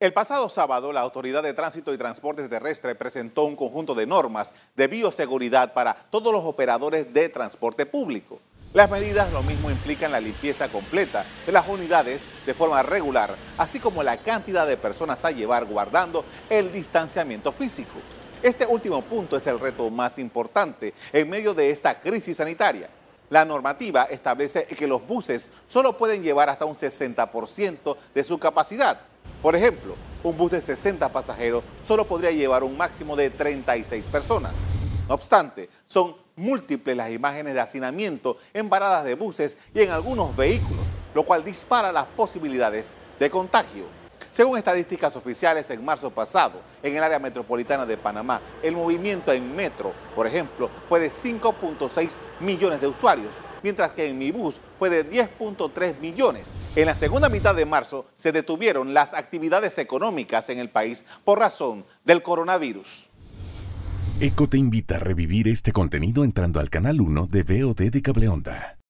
El pasado sábado, la Autoridad de Tránsito y Transporte Terrestre presentó un conjunto de normas de bioseguridad para todos los operadores de transporte público. Las medidas lo mismo implican la limpieza completa de las unidades de forma regular, así como la cantidad de personas a llevar guardando el distanciamiento físico. Este último punto es el reto más importante en medio de esta crisis sanitaria. La normativa establece que los buses solo pueden llevar hasta un 60% de su capacidad por ejemplo, un bus de 60 pasajeros solo podría llevar un máximo de 36 personas. No obstante, son múltiples las imágenes de hacinamiento en paradas de buses y en algunos vehículos, lo cual dispara las posibilidades de contagio. Según estadísticas oficiales, en marzo pasado, en el área metropolitana de Panamá, el movimiento en metro, por ejemplo, fue de 5.6 millones de usuarios, mientras que en mi bus fue de 10.3 millones. En la segunda mitad de marzo se detuvieron las actividades económicas en el país por razón del coronavirus. ECO te invita a revivir este contenido entrando al canal 1 de VOD de Cableonda.